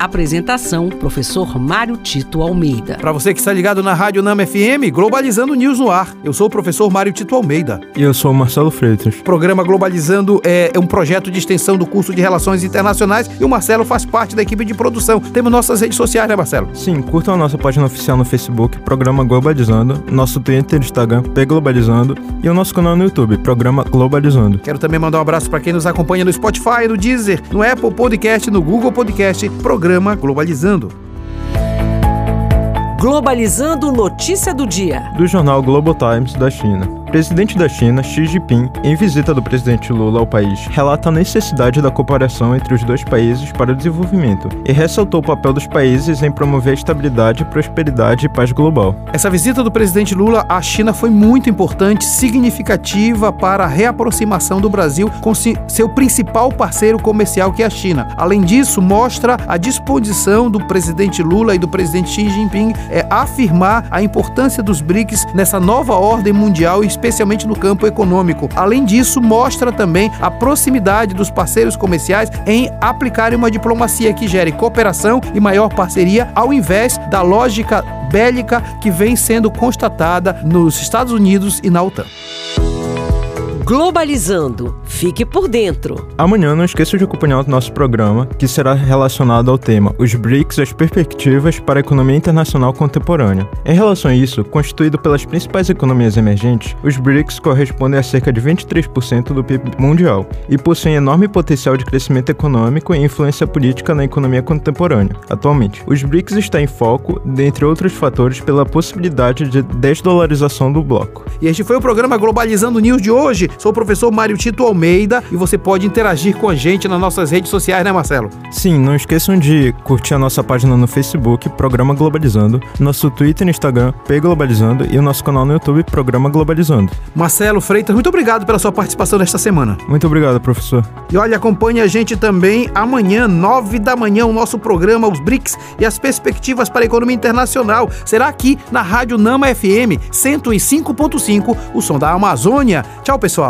Apresentação: Professor Mário Tito Almeida. Para você que está ligado na Rádio Nama FM, Globalizando News no ar. Eu sou o professor Mário Tito Almeida. E eu sou o Marcelo Freitas. O programa Globalizando é um projeto de extensão do curso de Relações Internacionais e o Marcelo faz parte da equipe de produção. Temos nossas redes sociais, né, Marcelo? Sim, curtam a nossa página oficial no Facebook, Programa Globalizando, nosso Twitter e Instagram, P Globalizando e o nosso canal no YouTube, Programa Globalizando. Quero também mandar um abraço para quem nos acompanha no Spotify, no Deezer, no Apple Podcast, no Google Podcast, Programa programa Globalizando. Globalizando notícia do dia. Do jornal Global Times da China presidente da China, Xi Jinping, em visita do presidente Lula ao país, relata a necessidade da cooperação entre os dois países para o desenvolvimento e ressaltou o papel dos países em promover a estabilidade, prosperidade e paz global. Essa visita do presidente Lula à China foi muito importante, significativa para a reaproximação do Brasil com seu principal parceiro comercial, que é a China. Além disso, mostra a disposição do presidente Lula e do presidente Xi Jinping é afirmar a importância dos BRICS nessa nova ordem mundial e especialmente no campo econômico. Além disso, mostra também a proximidade dos parceiros comerciais em aplicarem uma diplomacia que gere cooperação e maior parceria, ao invés da lógica bélica que vem sendo constatada nos Estados Unidos e na OTAN. Globalizando. Fique por dentro. Amanhã não esqueça de acompanhar o nosso programa, que será relacionado ao tema Os BRICS as perspectivas para a economia internacional contemporânea. Em relação a isso, constituído pelas principais economias emergentes, os BRICS correspondem a cerca de 23% do PIB mundial e possuem enorme potencial de crescimento econômico e influência política na economia contemporânea. Atualmente, os BRICS está em foco, dentre outros fatores, pela possibilidade de desdolarização do bloco. E este foi o programa Globalizando News de hoje. Sou o professor Mário Tito Almeida e você pode interagir com a gente nas nossas redes sociais, né, Marcelo? Sim, não esqueçam de curtir a nossa página no Facebook, Programa Globalizando, nosso Twitter e Instagram, P Globalizando e o nosso canal no YouTube, Programa Globalizando. Marcelo Freitas, muito obrigado pela sua participação nesta semana. Muito obrigado, professor. E olha, acompanhe a gente também amanhã, nove da manhã, o nosso programa Os BRICS e as perspectivas para a economia internacional. Será aqui na Rádio Nama FM 105.5, o som da Amazônia. Tchau, pessoal.